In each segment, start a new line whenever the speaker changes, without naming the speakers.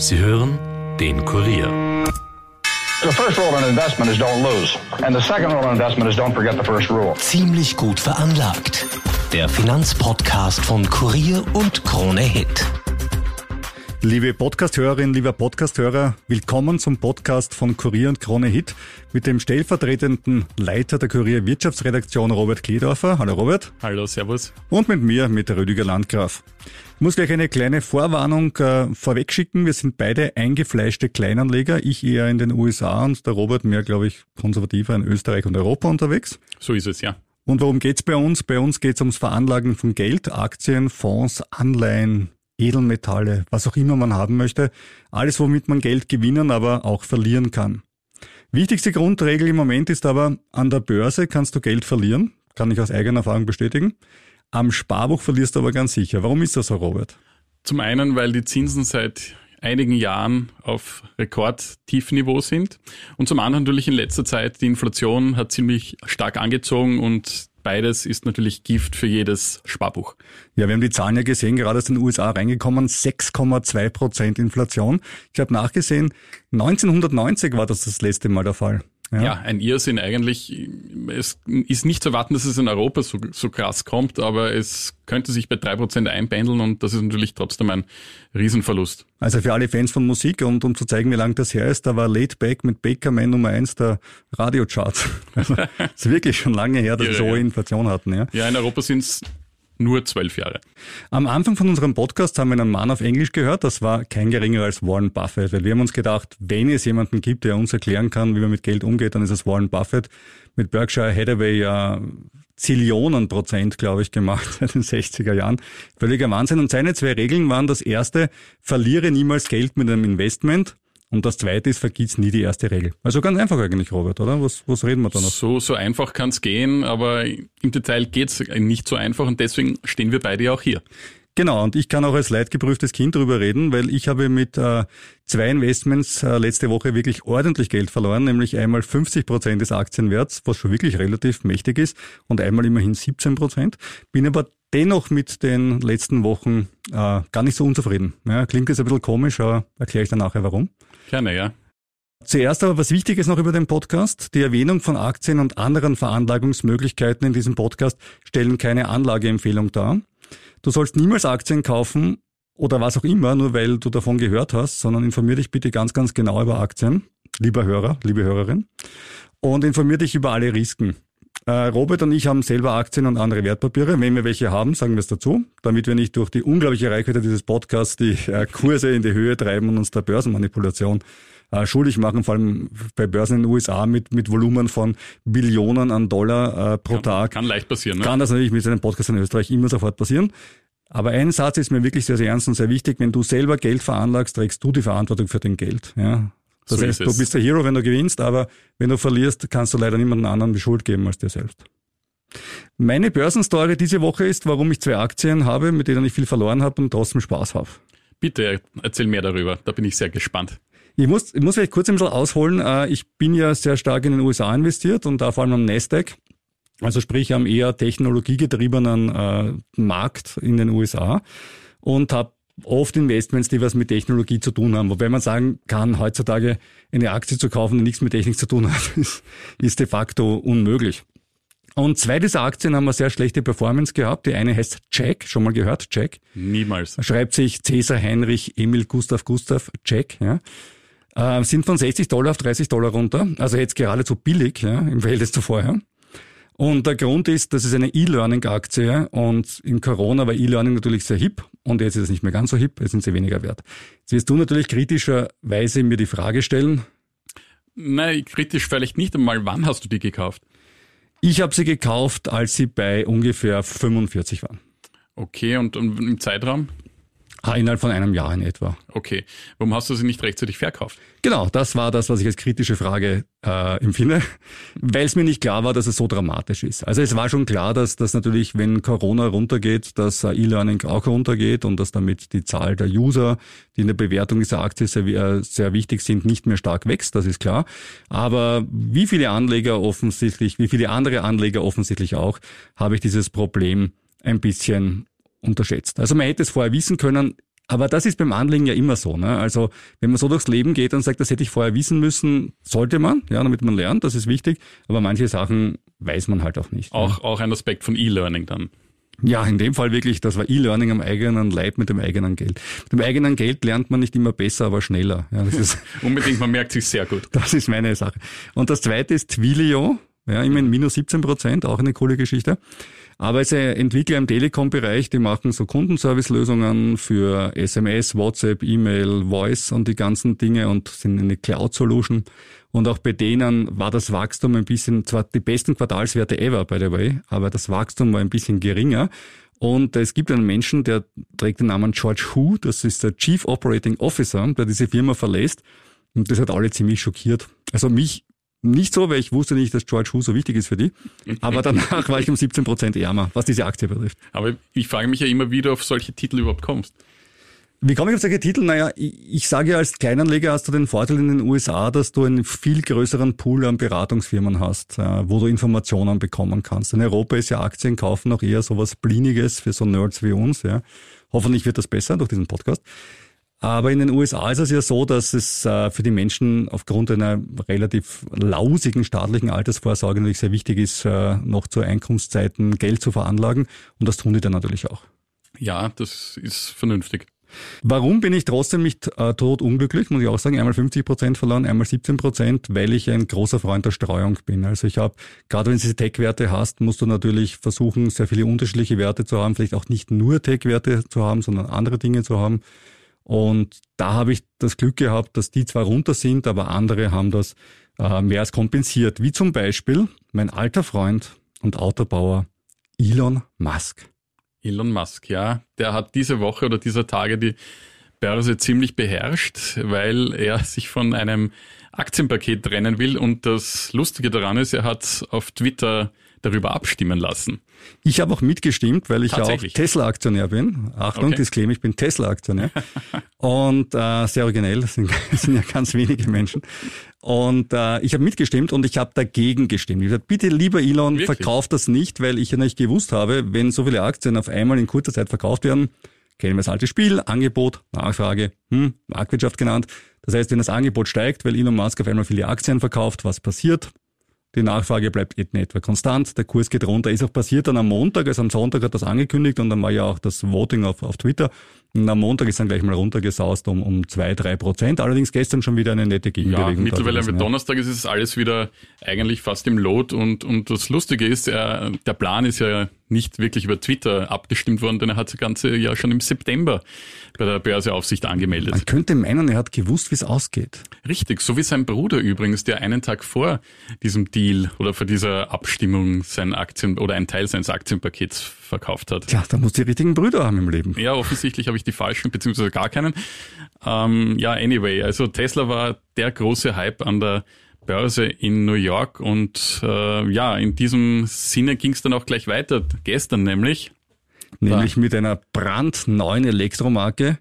Sie hören den Kurier.
The first rule in investment is don't lose. And the second rule in investment is don't forget the first rule.
Ziemlich gut veranlagt. Der Finanzpodcast von Kurier und Krone Hit.
Liebe Podcasthörerinnen, lieber Podcasthörer, willkommen zum Podcast von Kurier und Krone Hit mit dem stellvertretenden Leiter der Kurier Wirtschaftsredaktion Robert Kledorfer. Hallo Robert.
Hallo, Servus.
Und mit mir, mit der Rüdiger Landgraf. Ich muss gleich eine kleine Vorwarnung äh, vorwegschicken. Wir sind beide eingefleischte Kleinanleger. Ich eher in den USA und der Robert mehr, glaube ich, konservativer in Österreich und Europa unterwegs.
So ist es, ja.
Und worum geht's bei uns? Bei uns geht's ums Veranlagen von Geld, Aktien, Fonds, Anleihen, Edelmetalle, was auch immer man haben möchte. Alles, womit man Geld gewinnen, aber auch verlieren kann. Wichtigste Grundregel im Moment ist aber, an der Börse kannst du Geld verlieren. Kann ich aus eigener Erfahrung bestätigen. Am Sparbuch verlierst du aber ganz sicher. Warum ist das so, Robert?
Zum einen, weil die Zinsen seit einigen Jahren auf Rekordtiefniveau sind. Und zum anderen natürlich in letzter Zeit, die Inflation hat ziemlich stark angezogen und Beides ist natürlich Gift für jedes Sparbuch.
Ja, wir haben die Zahlen ja gesehen, gerade aus den USA reingekommen, 6,2 Prozent Inflation. Ich habe nachgesehen, 1990 war das das letzte Mal der Fall.
Ja. ja, ein Irrsinn eigentlich. Es ist nicht zu erwarten, dass es in Europa so, so krass kommt, aber es könnte sich bei drei Prozent einpendeln und das ist natürlich trotzdem ein Riesenverlust.
Also für alle Fans von Musik und um zu zeigen, wie lang das her ist, da war Late Back mit Baker Man Nummer eins der Radiocharts. Also ist wirklich schon lange her, dass wir so hohe Inflation hatten. Ja,
ja in Europa sind es nur zwölf Jahre.
Am Anfang von unserem Podcast haben wir einen Mann auf Englisch gehört. Das war kein geringer als Warren Buffett. Weil wir haben uns gedacht, wenn es jemanden gibt, der uns erklären kann, wie man mit Geld umgeht, dann ist es Warren Buffett. Mit Berkshire Hathaway ja Zillionen Prozent, glaube ich, gemacht seit den 60er Jahren. Völliger Wahnsinn. Und seine zwei Regeln waren das erste, verliere niemals Geld mit einem Investment. Und das zweite ist, vergiss nie die erste Regel. Also ganz einfach eigentlich, Robert, oder? Was, was reden wir da noch?
So, so einfach kann es gehen, aber im Detail geht es nicht so einfach und deswegen stehen wir beide ja auch hier.
Genau, und ich kann auch als leidgeprüftes Kind darüber reden, weil ich habe mit äh, zwei Investments äh, letzte Woche wirklich ordentlich Geld verloren, nämlich einmal 50 Prozent des Aktienwerts, was schon wirklich relativ mächtig ist, und einmal immerhin 17 Prozent. Bin aber dennoch mit den letzten Wochen äh, gar nicht so unzufrieden. Ja, klingt jetzt ein bisschen komisch, aber erkläre ich dann nachher warum.
Gerne, ja.
Zuerst aber was Wichtiges noch über den Podcast. Die Erwähnung von Aktien und anderen Veranlagungsmöglichkeiten in diesem Podcast stellen keine Anlageempfehlung dar. Du sollst niemals Aktien kaufen oder was auch immer, nur weil du davon gehört hast, sondern informier dich bitte ganz, ganz genau über Aktien, lieber Hörer, liebe Hörerin, und informier dich über alle Risiken. Äh, Robert und ich haben selber Aktien und andere Wertpapiere. Wenn wir welche haben, sagen wir es dazu, damit wir nicht durch die unglaubliche Reichweite dieses Podcasts die äh, Kurse in die Höhe treiben und uns der Börsenmanipulation äh, schuldig machen, vor allem bei Börsen in den USA mit, mit Volumen von Billionen an Dollar pro
kann,
Tag.
Kann leicht passieren. Ne?
Kann das natürlich mit einem Podcast in Österreich immer sofort passieren. Aber ein Satz ist mir wirklich sehr, sehr ernst und sehr wichtig. Wenn du selber Geld veranlagst, trägst du die Verantwortung für dein Geld. Ja? Das so heißt, du bist der Hero, wenn du gewinnst, aber wenn du verlierst, kannst du leider niemanden anderen die Schuld geben als dir selbst. Meine Börsenstory diese Woche ist, warum ich zwei Aktien habe, mit denen ich viel verloren habe und trotzdem Spaß habe.
Bitte erzähl mehr darüber, da bin ich sehr gespannt.
Ich muss, ich muss vielleicht kurz ein bisschen ausholen. Äh, ich bin ja sehr stark in den USA investiert und da vor allem am Nasdaq. Also sprich am eher technologiegetriebenen äh, Markt in den USA und habe oft Investments, die was mit Technologie zu tun haben. Wobei man sagen kann, heutzutage eine Aktie zu kaufen, die nichts mit Technik zu tun hat, ist, de facto unmöglich. Und zwei dieser Aktien haben eine sehr schlechte Performance gehabt. Die eine heißt Jack, schon mal gehört, Jack.
Niemals.
Schreibt sich Cäsar Heinrich Emil Gustav Gustav Jack, ja. Äh, sind von 60 Dollar auf 30 Dollar runter. Also jetzt geradezu billig, ja, im Verhältnis zu vorher. Und der Grund ist, das ist eine E-Learning-Aktie und in Corona war E-Learning natürlich sehr hip und jetzt ist es nicht mehr ganz so hip, jetzt sind sie weniger wert. Jetzt wirst du natürlich kritischerweise mir die Frage stellen.
Nein, kritisch vielleicht nicht einmal. Wann hast du die gekauft?
Ich habe sie gekauft, als sie bei ungefähr 45 waren.
Okay, und, und im Zeitraum?
Ah, innerhalb von einem Jahr in etwa.
Okay. Warum hast du sie nicht rechtzeitig verkauft?
Genau, das war das, was ich als kritische Frage äh, empfinde, weil es mir nicht klar war, dass es so dramatisch ist. Also es war schon klar, dass, dass natürlich, wenn Corona runtergeht, dass äh, E-Learning auch runtergeht und dass damit die Zahl der User, die in der Bewertung dieser Aktie sehr, äh, sehr wichtig sind, nicht mehr stark wächst, das ist klar. Aber wie viele Anleger offensichtlich, wie viele andere Anleger offensichtlich auch, habe ich dieses Problem ein bisschen unterschätzt. Also man hätte es vorher wissen können, Aber das ist beim Anlegen ja immer so. Ne? Also wenn man so durchs Leben geht und sagt, das hätte ich vorher wissen müssen, sollte man, ja, damit man lernt, das ist wichtig. Aber manche Sachen weiß man halt auch nicht.
Auch, ne? auch ein Aspekt von E-Learning dann.
Ja, in dem Fall wirklich, das war E-Learning am eigenen Leib mit dem eigenen Geld. Mit dem eigenen Geld lernt man nicht immer besser, aber schneller. Ja, das ist
Unbedingt, man merkt sich sehr gut.
Das ist meine Sache. Und das zweite ist Twilio. Ja, immerhin minus 17 Prozent, auch eine coole Geschichte. Aber es Entwickler im Telekom-Bereich, die machen so Kundenservice-Lösungen für SMS, WhatsApp, E-Mail, Voice und die ganzen Dinge und sind eine Cloud-Solution. Und auch bei denen war das Wachstum ein bisschen, zwar die besten Quartalswerte ever, by the way, aber das Wachstum war ein bisschen geringer. Und es gibt einen Menschen, der trägt den Namen George Hu, das ist der Chief Operating Officer, der diese Firma verlässt. Und das hat alle ziemlich schockiert. Also mich nicht so, weil ich wusste nicht, dass George Hu so wichtig ist für die. Aber danach war ich um 17 Prozent ärmer, was diese Aktie betrifft.
Aber ich frage mich ja immer wieder, auf solche Titel überhaupt kommst.
Wie komme ich auf solche Titel? Naja, ich, ich sage ja, als Kleinanleger hast du den Vorteil in den USA, dass du einen viel größeren Pool an Beratungsfirmen hast, äh, wo du Informationen bekommen kannst. In Europa ist ja Aktien kaufen noch eher sowas Bliniges für so Nerds wie uns. Ja. Hoffentlich wird das besser durch diesen Podcast. Aber in den USA ist es ja so, dass es äh, für die Menschen aufgrund einer relativ lausigen staatlichen Altersvorsorge natürlich sehr wichtig ist, äh, noch zu Einkommenszeiten Geld zu veranlagen. Und das tun die dann natürlich auch.
Ja, das ist vernünftig.
Warum bin ich trotzdem nicht äh, tot unglücklich, muss ich auch sagen. Einmal 50 Prozent verloren, einmal 17 Prozent, weil ich ein großer Freund der Streuung bin. Also ich habe, gerade wenn du diese Tech-Werte hast, musst du natürlich versuchen, sehr viele unterschiedliche Werte zu haben, vielleicht auch nicht nur Tech-Werte zu haben, sondern andere Dinge zu haben. Und da habe ich das Glück gehabt, dass die zwar runter sind, aber andere haben das äh, mehr als kompensiert. Wie zum Beispiel mein alter Freund und Autobauer Elon Musk.
Elon Musk, ja. Der hat diese Woche oder dieser Tage die Börse ziemlich beherrscht, weil er sich von einem Aktienpaket trennen will. Und das Lustige daran ist, er hat auf Twitter darüber abstimmen lassen.
Ich habe auch mitgestimmt, weil ich ja auch Tesla-Aktionär bin. Achtung, okay. Disclaimer, ich bin Tesla-Aktionär. und äh, sehr originell, das sind, sind ja ganz wenige Menschen. Und äh, ich habe mitgestimmt und ich habe dagegen gestimmt. Ich habe gesagt, bitte lieber Elon, Wirklich? verkauf das nicht, weil ich ja nicht gewusst habe, wenn so viele Aktien auf einmal in kurzer Zeit verkauft werden, kennen wir das alte Spiel, Angebot, Nachfrage, hm, Marktwirtschaft genannt. Das heißt, wenn das Angebot steigt, weil Elon Musk auf einmal viele Aktien verkauft, was passiert? Die Nachfrage bleibt in etwa konstant, der Kurs geht runter. Ist auch passiert dann am Montag, also am Sonntag hat das angekündigt und dann war ja auch das Voting auf, auf Twitter. Am Montag ist dann gleich mal runtergesaust um, um zwei, drei Prozent. Allerdings gestern schon wieder eine nette Gegenbewegung.
Ja, mittlerweile am Donnerstag ist es alles wieder eigentlich fast im Lot und, und das Lustige ist, er, der Plan ist ja nicht wirklich über Twitter abgestimmt worden, denn er hat das Ganze ja schon im September bei der Börseaufsicht angemeldet.
Man könnte meinen, er hat gewusst, wie es ausgeht.
Richtig, so wie sein Bruder übrigens, der einen Tag vor diesem Deal oder vor dieser Abstimmung sein Aktien oder einen Teil seines Aktienpakets verkauft hat.
Tja, da muss die richtigen Brüder haben im Leben.
Ja, offensichtlich habe ich die falschen, beziehungsweise gar keinen. Ähm, ja, anyway, also Tesla war der große Hype an der Börse in New York und äh, ja, in diesem Sinne ging es dann auch gleich weiter, gestern nämlich.
Nämlich mit einer brandneuen Elektromarke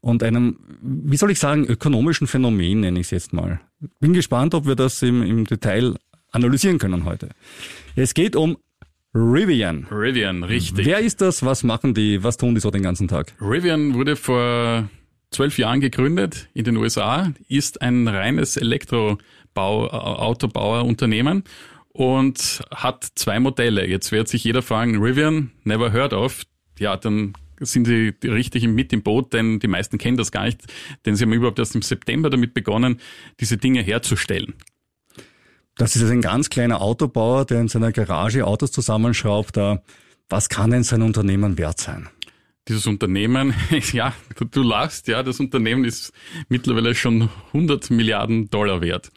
und einem, wie soll ich sagen, ökonomischen Phänomen nenne ich es jetzt mal. Bin gespannt, ob wir das im, im Detail analysieren können heute. Es geht um Rivian.
Rivian, richtig.
Wer ist das? Was machen die? Was tun die so den ganzen Tag?
Rivian wurde vor zwölf Jahren gegründet in den USA, ist ein reines Elektrobau, Autobauerunternehmen und hat zwei Modelle. Jetzt wird sich jeder fragen, Rivian, never heard of. Ja, dann sind sie richtig mit im Boot, denn die meisten kennen das gar nicht, denn sie haben überhaupt erst im September damit begonnen, diese Dinge herzustellen.
Das ist ein ganz kleiner Autobauer, der in seiner Garage Autos zusammenschraubt. Was kann denn sein Unternehmen wert sein?
Dieses Unternehmen, ja, du lachst, ja, das Unternehmen ist mittlerweile schon 100 Milliarden Dollar wert.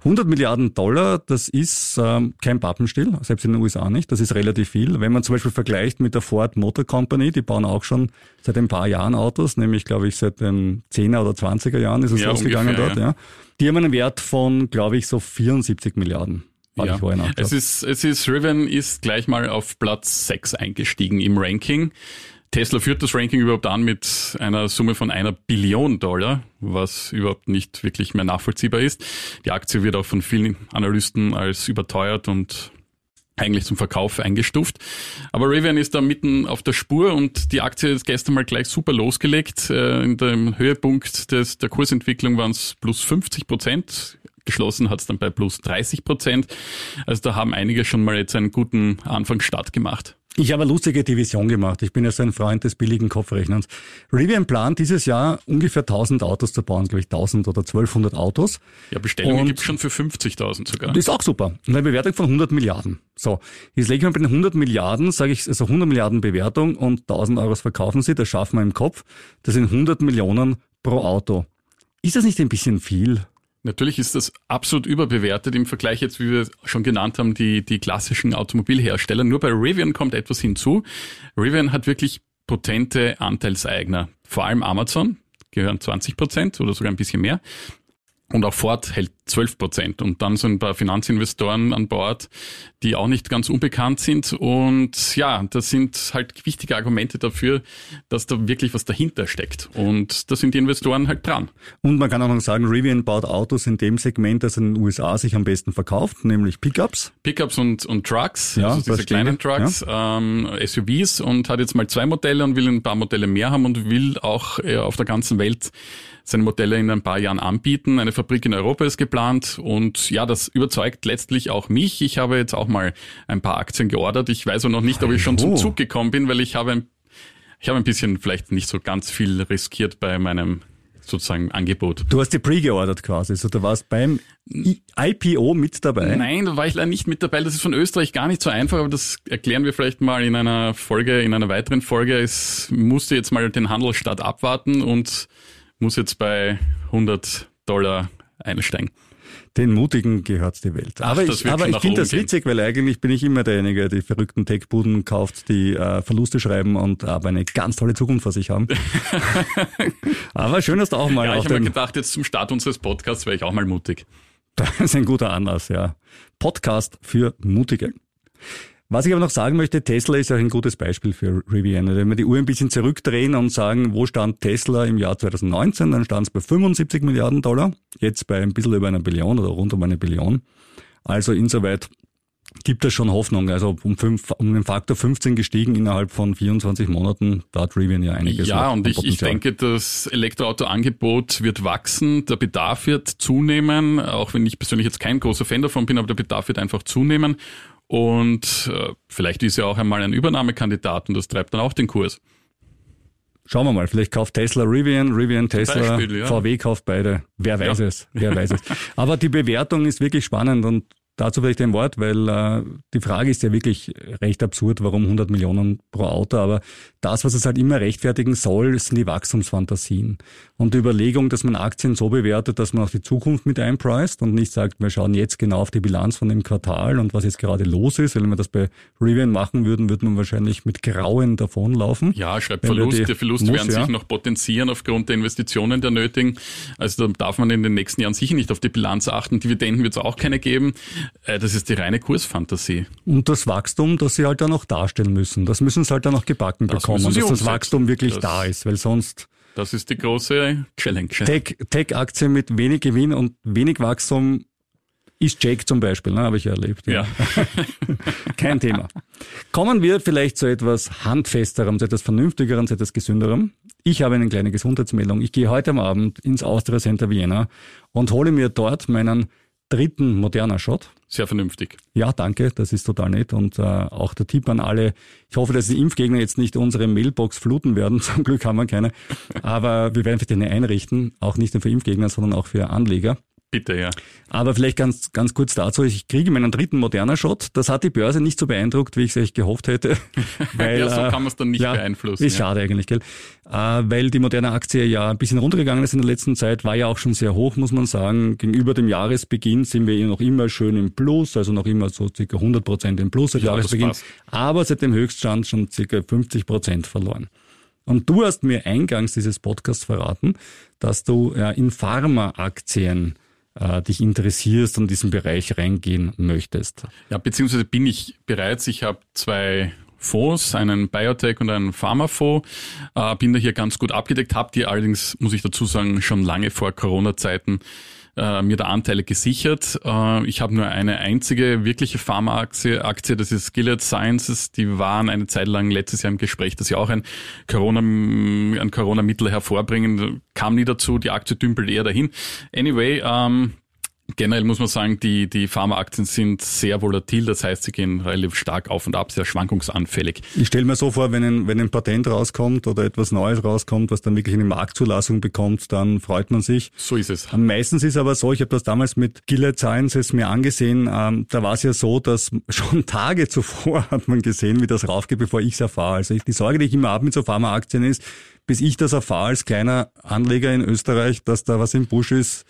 100 Milliarden Dollar, das ist ähm, kein Pappenstiel, selbst in den USA nicht. Das ist relativ viel. Wenn man zum Beispiel vergleicht mit der Ford Motor Company, die bauen auch schon seit ein paar Jahren Autos, nämlich glaube ich seit den 10er oder 20er Jahren ist es ja, losgegangen ungefähr, dort. Ja. ja. Die haben einen Wert von, glaube ich, so 74 Milliarden.
Ja. Es ist, es ist, Riven ist gleich mal auf Platz 6 eingestiegen im Ranking. Tesla führt das Ranking überhaupt an mit einer Summe von einer Billion Dollar, was überhaupt nicht wirklich mehr nachvollziehbar ist. Die Aktie wird auch von vielen Analysten als überteuert und eigentlich zum Verkauf eingestuft. Aber Rivian ist da mitten auf der Spur und die Aktie ist gestern mal gleich super losgelegt. Äh, in dem Höhepunkt des, der Kursentwicklung waren es plus 50 Prozent. Geschlossen hat es dann bei plus 30 Prozent. Also da haben einige schon mal jetzt einen guten Anfangsstart gemacht.
Ich habe eine lustige Division gemacht. Ich bin ja so ein Freund des billigen Kopfrechnens. Rivian plant dieses Jahr ungefähr 1000 Autos zu bauen, glaube ich 1000 oder 1200 Autos.
Ja, Bestellungen gibt es schon für 50.000 sogar.
Das ist auch super. Und eine Bewertung von 100 Milliarden. So, jetzt lege ich mal bei den 100 Milliarden, sage ich, also 100 Milliarden Bewertung und 1000 Euro verkaufen Sie, das schaffen wir im Kopf. Das sind 100 Millionen pro Auto. Ist das nicht ein bisschen viel?
Natürlich ist das absolut überbewertet im Vergleich jetzt, wie wir schon genannt haben, die, die klassischen Automobilhersteller. Nur bei Rivian kommt etwas hinzu. Rivian hat wirklich potente Anteilseigner. Vor allem Amazon gehören 20 Prozent oder sogar ein bisschen mehr. Und auch Ford hält 12 Prozent. Und dann sind ein paar Finanzinvestoren an Bord, die auch nicht ganz unbekannt sind. Und ja, das sind halt wichtige Argumente dafür, dass da wirklich was dahinter steckt. Und da sind die Investoren halt dran.
Und man kann auch noch sagen, Rivian baut Autos in dem Segment, das in den USA sich am besten verkauft, nämlich Pickups.
Pickups und, und Trucks, ja, also diese kleinen Trucks, ja. ähm, SUVs und hat jetzt mal zwei Modelle und will ein paar Modelle mehr haben und will auch äh, auf der ganzen Welt seine Modelle in ein paar Jahren anbieten. Eine Fabrik in Europa ist geplant und ja, das überzeugt letztlich auch mich. Ich habe jetzt auch mal ein paar Aktien geordert. Ich weiß auch noch nicht, ob ich schon zum Zug gekommen bin, weil ich habe ein, ich habe ein bisschen vielleicht nicht so ganz viel riskiert bei meinem sozusagen Angebot.
Du hast die pre-geordert quasi, also du warst beim IPO mit dabei?
Nein, da war ich leider nicht mit dabei. Das ist von Österreich gar nicht so einfach, aber das erklären wir vielleicht mal in einer Folge, in einer weiteren Folge. Es musste jetzt mal den Handelsstart abwarten und muss jetzt bei 100 Dollar einsteigen.
Den Mutigen gehört die Welt. Aber Ach, ich, aber ich finde das witzig, weil eigentlich bin ich immer derjenige, der die verrückten Tech-Buden kauft, die äh, Verluste schreiben und aber eine ganz tolle Zukunft vor sich haben. aber schön, dass du auch mal.
Ja, ich habe mir gedacht, jetzt zum Start unseres Podcasts wäre ich auch mal mutig.
Das ist ein guter Anlass, ja. Podcast für Mutige. Was ich aber noch sagen möchte, Tesla ist ja ein gutes Beispiel für Rivian. Wenn wir die Uhr ein bisschen zurückdrehen und sagen, wo stand Tesla im Jahr 2019, dann stand es bei 75 Milliarden Dollar, jetzt bei ein bisschen über einer Billion oder rund um eine Billion. Also insoweit gibt es schon Hoffnung. Also um, fünf, um den Faktor 15 gestiegen innerhalb von 24 Monaten, da hat Rivian ja einiges.
Ja, und ich, ich denke, das Elektroauto-Angebot wird wachsen, der Bedarf wird zunehmen, auch wenn ich persönlich jetzt kein großer Fan davon bin, aber der Bedarf wird einfach zunehmen. Und äh, vielleicht ist ja auch einmal ein Übernahmekandidat und das treibt dann auch den Kurs.
Schauen wir mal, vielleicht kauft Tesla Rivian, Rivian Tesla, Beispiel, ja. VW kauft beide. Wer weiß ja. es, wer weiß es. Aber die Bewertung ist wirklich spannend und Dazu vielleicht ein Wort, weil äh, die Frage ist ja wirklich recht absurd, warum 100 Millionen pro Auto, aber das, was es halt immer rechtfertigen soll, sind die Wachstumsfantasien. Und die Überlegung, dass man Aktien so bewertet, dass man auch die Zukunft mit einpreist und nicht sagt, wir schauen jetzt genau auf die Bilanz von dem Quartal und was jetzt gerade los ist. Wenn wir das bei Rivian machen würden, würde man wahrscheinlich mit Grauen davonlaufen.
Ja, schreibt Verlust. Der Verlust muss, werden ja. sich noch potenzieren aufgrund der Investitionen der nötigen. Also da darf man in den nächsten Jahren sicher nicht auf die Bilanz achten. Dividenden wird es auch keine geben. Äh, das ist die reine Kursfantasie.
Und das Wachstum, das sie halt dann auch darstellen müssen. Das müssen sie halt dann auch gebacken das bekommen, dass umsetzen. das Wachstum wirklich das da ist, weil sonst
das ist die große Challenge.
Tech-Aktien mit wenig Gewinn und wenig Wachstum ist Jake zum Beispiel, ne, habe ich ja erlebt. Ja. ja. Kein Thema. Kommen wir vielleicht zu etwas Handfesterem, zu etwas Vernünftigerem, zu etwas Gesünderem. Ich habe eine kleine Gesundheitsmeldung. Ich gehe heute am Abend ins Austria Center Vienna und hole mir dort meinen dritten moderner Shot.
Sehr vernünftig.
Ja, danke, das ist total nett. Und äh, auch der Tipp an alle, ich hoffe, dass die Impfgegner jetzt nicht unsere Mailbox fluten werden. Zum Glück haben wir keine. Aber wir werden für eine einrichten, auch nicht nur für Impfgegner, sondern auch für Anleger.
Bitte, ja.
Aber vielleicht ganz, ganz kurz dazu. Ich kriege meinen dritten moderner Shot. Das hat die Börse nicht so beeindruckt, wie ich es echt gehofft hätte.
Weil, ja, so kann man es dann nicht ja, beeinflussen.
Ist ja. schade eigentlich, gell? Äh, weil die moderne Aktie ja ein bisschen runtergegangen ist in der letzten Zeit, war ja auch schon sehr hoch, muss man sagen. Gegenüber dem Jahresbeginn sind wir noch immer schön im Plus, also noch immer so circa 100 Prozent im Plus seit ja, Jahresbeginn. Aber seit dem Höchststand schon circa 50 Prozent verloren. Und du hast mir eingangs dieses Podcasts verraten, dass du ja, in Pharmaaktien äh, dich interessierst und in diesen Bereich reingehen möchtest.
Ja, beziehungsweise bin ich bereits. Ich habe zwei Fonds, einen Biotech und einen Pharmafonds. Äh, bin da hier ganz gut abgedeckt, habe die allerdings, muss ich dazu sagen, schon lange vor Corona-Zeiten äh, mir da Anteile gesichert. Äh, ich habe nur eine einzige wirkliche Pharmaaktie, Aktie, das ist Gilead Sciences. Die waren eine Zeit lang letztes Jahr im Gespräch, dass sie auch ein Corona, ein Corona-Mittel hervorbringen. Kam nie dazu, die Aktie dümpelt eher dahin. Anyway, ähm, Generell muss man sagen, die, die Pharmaaktien sind sehr volatil, das heißt, sie gehen relativ stark auf und ab, sehr schwankungsanfällig.
Ich stelle mir so vor, wenn ein, wenn ein Patent rauskommt oder etwas Neues rauskommt, was dann wirklich eine Marktzulassung bekommt, dann freut man sich.
So ist es.
Meistens ist aber so, ich habe das damals mit Gilead Sciences mir angesehen, ähm, da war es ja so, dass schon Tage zuvor hat man gesehen, wie das raufgeht, bevor ich es erfahre. Also die Sorge, die ich immer habe mit so Pharmaaktien ist, bis ich das erfahre als kleiner Anleger in Österreich, dass da was im Busch ist,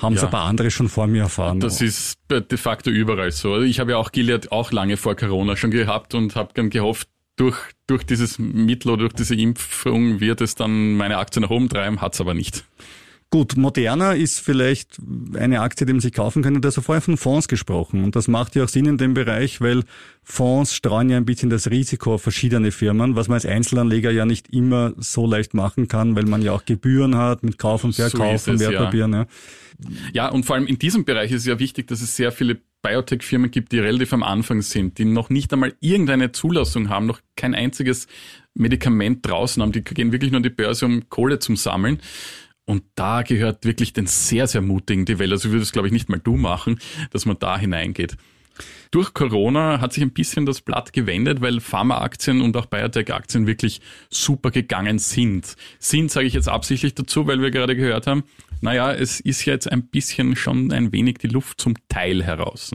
haben es ja. ein paar andere schon vor mir erfahren.
Das ist de facto überall so. Also ich habe ja auch Gilead auch lange vor Corona schon gehabt und habe dann gehofft, durch, durch dieses Mittel oder durch diese Impfung wird es dann meine Aktie nach oben treiben, hat es aber nicht.
Gut, Moderna ist vielleicht eine Aktie, die man sich kaufen könnte. Da hast du vorher von Fonds gesprochen. Und das macht ja auch Sinn in dem Bereich, weil Fonds streuen ja ein bisschen das Risiko auf verschiedene Firmen, was man als Einzelanleger ja nicht immer so leicht machen kann, weil man ja auch Gebühren hat mit Kauf und Verkauf so von Wertpapieren. Ja.
ja. ja, und vor allem in diesem Bereich ist es ja wichtig, dass es sehr viele Biotech-Firmen gibt, die relativ am Anfang sind, die noch nicht einmal irgendeine Zulassung haben, noch kein einziges Medikament draußen haben. Die gehen wirklich nur an die Börse, um Kohle zu sammeln. Und da gehört wirklich den sehr, sehr mutigen Developer, so würde es glaube ich nicht mal du machen, dass man da hineingeht. Durch Corona hat sich ein bisschen das Blatt gewendet, weil Pharmaaktien und auch Biotech-Aktien wirklich super gegangen sind. Sind, sage ich jetzt absichtlich dazu, weil wir gerade gehört haben, naja, es ist jetzt ein bisschen schon ein wenig die Luft zum Teil heraus.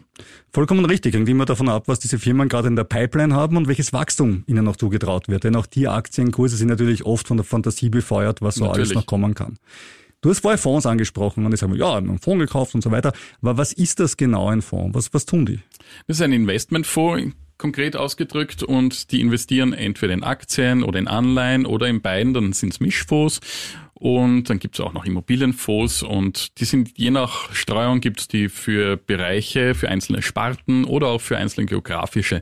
Vollkommen richtig. Hängt immer davon ab, was diese Firmen gerade in der Pipeline haben und welches Wachstum ihnen noch zugetraut wird. Denn auch die Aktienkurse sind natürlich oft von der Fantasie befeuert, was so natürlich. alles noch kommen kann. Du hast vorher Fonds angesprochen und ich sage, ja, einen Fonds gekauft und so weiter. Aber was ist das genau ein Fonds? Was, was tun die?
Das ist ein Investmentfonds konkret ausgedrückt und die investieren entweder in Aktien oder in Anleihen oder in beiden, dann sind es Mischfonds und dann gibt es auch noch Immobilienfonds und die sind je nach Streuung gibt es die für Bereiche, für einzelne Sparten oder auch für einzelne geografische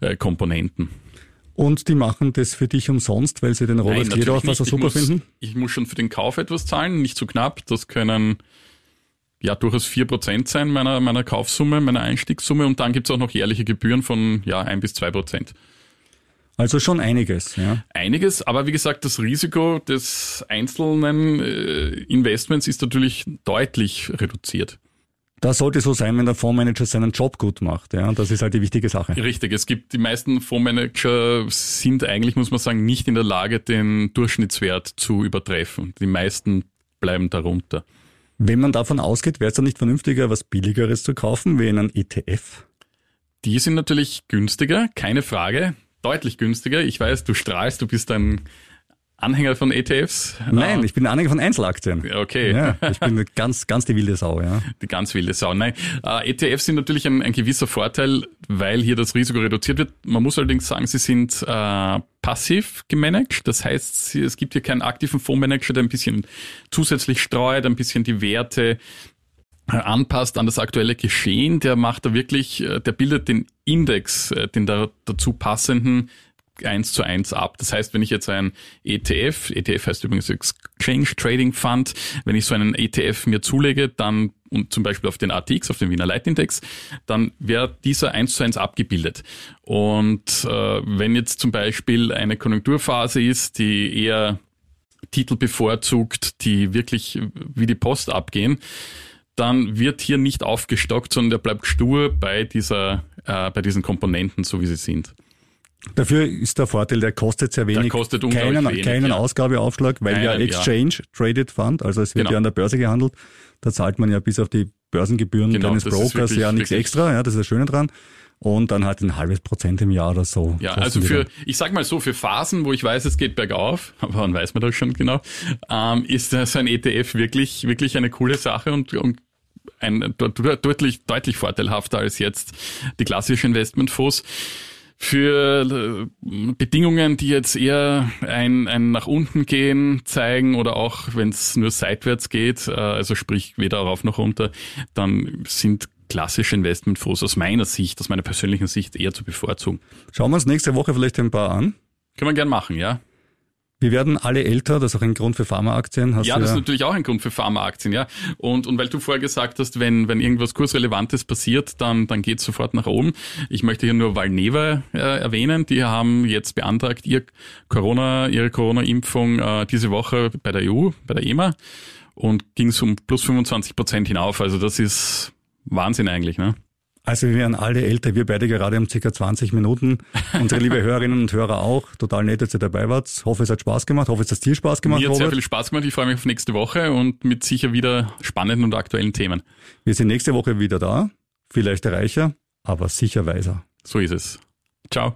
äh, Komponenten.
Und die machen das für dich umsonst, weil sie den Robert Kledorfer so super
muss,
finden?
Ich muss schon für den Kauf etwas zahlen, nicht zu so knapp. Das können ja durchaus vier Prozent sein meiner, meiner Kaufsumme, meiner Einstiegssumme. Und dann gibt es auch noch jährliche Gebühren von ja ein bis zwei Prozent.
Also schon einiges, ja.
Einiges, aber wie gesagt, das Risiko des einzelnen äh, Investments ist natürlich deutlich reduziert.
Das sollte so sein, wenn der Fondsmanager seinen Job gut macht. Ja, das ist halt die wichtige Sache.
Richtig. Es gibt die meisten Fondsmanager sind eigentlich, muss man sagen, nicht in der Lage, den Durchschnittswert zu übertreffen. Die meisten bleiben darunter.
Wenn man davon ausgeht, wäre es dann nicht vernünftiger, was Billigeres zu kaufen, wie einen ETF?
Die sind natürlich günstiger, keine Frage deutlich günstiger. Ich weiß, du strahlst, du bist ein Anhänger von ETFs?
Nein, ich bin Anhänger von Einzelaktien.
Okay.
Ja, ich bin ganz, ganz die wilde Sau, ja.
Die ganz wilde Sau. Nein, äh, ETFs sind natürlich ein, ein, gewisser Vorteil, weil hier das Risiko reduziert wird. Man muss allerdings sagen, sie sind äh, passiv gemanagt. Das heißt, es gibt hier keinen aktiven Fondsmanager, der ein bisschen zusätzlich streut, ein bisschen die Werte anpasst an das aktuelle Geschehen, der macht da wirklich, äh, der bildet den Index, äh, den da dazu passenden eins zu eins ab. Das heißt, wenn ich jetzt ein ETF, ETF heißt übrigens Exchange Trading Fund, wenn ich so einen ETF mir zulege, dann und zum Beispiel auf den ATX, auf den Wiener Leitindex, dann wäre dieser eins zu eins abgebildet. Und äh, wenn jetzt zum Beispiel eine Konjunkturphase ist, die eher Titel bevorzugt, die wirklich wie die Post abgehen, dann wird hier nicht aufgestockt, sondern der bleibt stur bei dieser, äh, bei diesen Komponenten, so wie sie sind.
Dafür ist der Vorteil, der kostet sehr wenig. Der
kostet
keinen,
wenig,
keinen ja. Ausgabeaufschlag, weil Keinen, ja Exchange ja. Traded Fund, also es wird genau. ja an der Börse gehandelt. Da zahlt man ja bis auf die Börsengebühren genau, deines Brokers wirklich, ja nichts extra, ja, das ist das Schöne dran. Und dann halt ein halbes Prozent im Jahr oder so.
Ja, also für, ich sag mal so, für Phasen, wo ich weiß, es geht bergauf, aber wann weiß man das schon genau, ähm, ist so ein ETF wirklich, wirklich eine coole Sache und, und ein, deutlich, deutlich vorteilhafter als jetzt die klassischen Investmentfonds. Für äh, Bedingungen, die jetzt eher ein, ein nach unten gehen zeigen oder auch wenn es nur seitwärts geht, äh, also sprich weder rauf noch runter, dann sind klassische Investmentfonds aus meiner Sicht, aus meiner persönlichen Sicht eher zu bevorzugen.
Schauen wir uns nächste Woche vielleicht ein paar an.
Können wir gern machen, ja.
Wir werden alle älter, das ist auch ein Grund für Pharmaaktien.
Ja, das ist natürlich auch ein Grund für Pharmaaktien, ja. Und, und weil du vorher gesagt hast, wenn, wenn irgendwas Kursrelevantes passiert, dann, dann geht es sofort nach oben. Ich möchte hier nur Valneva äh, erwähnen. Die haben jetzt beantragt, ihr Corona, ihre Corona-Impfung äh, diese Woche bei der EU, bei der EMA und ging es um plus 25 Prozent hinauf. Also das ist Wahnsinn eigentlich, ne?
Also wir werden alle älter, wir beide gerade um circa 20 Minuten. Unsere liebe Hörerinnen und Hörer auch. Total nett, dass ihr dabei wart. Hoffe, es hat Spaß gemacht. Hoffe, es hat dir Spaß gemacht.
Mir hat sehr viel Spaß gemacht. Ich freue mich auf nächste Woche und mit sicher wieder spannenden und aktuellen Themen.
Wir sind nächste Woche wieder da. Vielleicht reicher, aber sicher weiser.
So ist es. Ciao.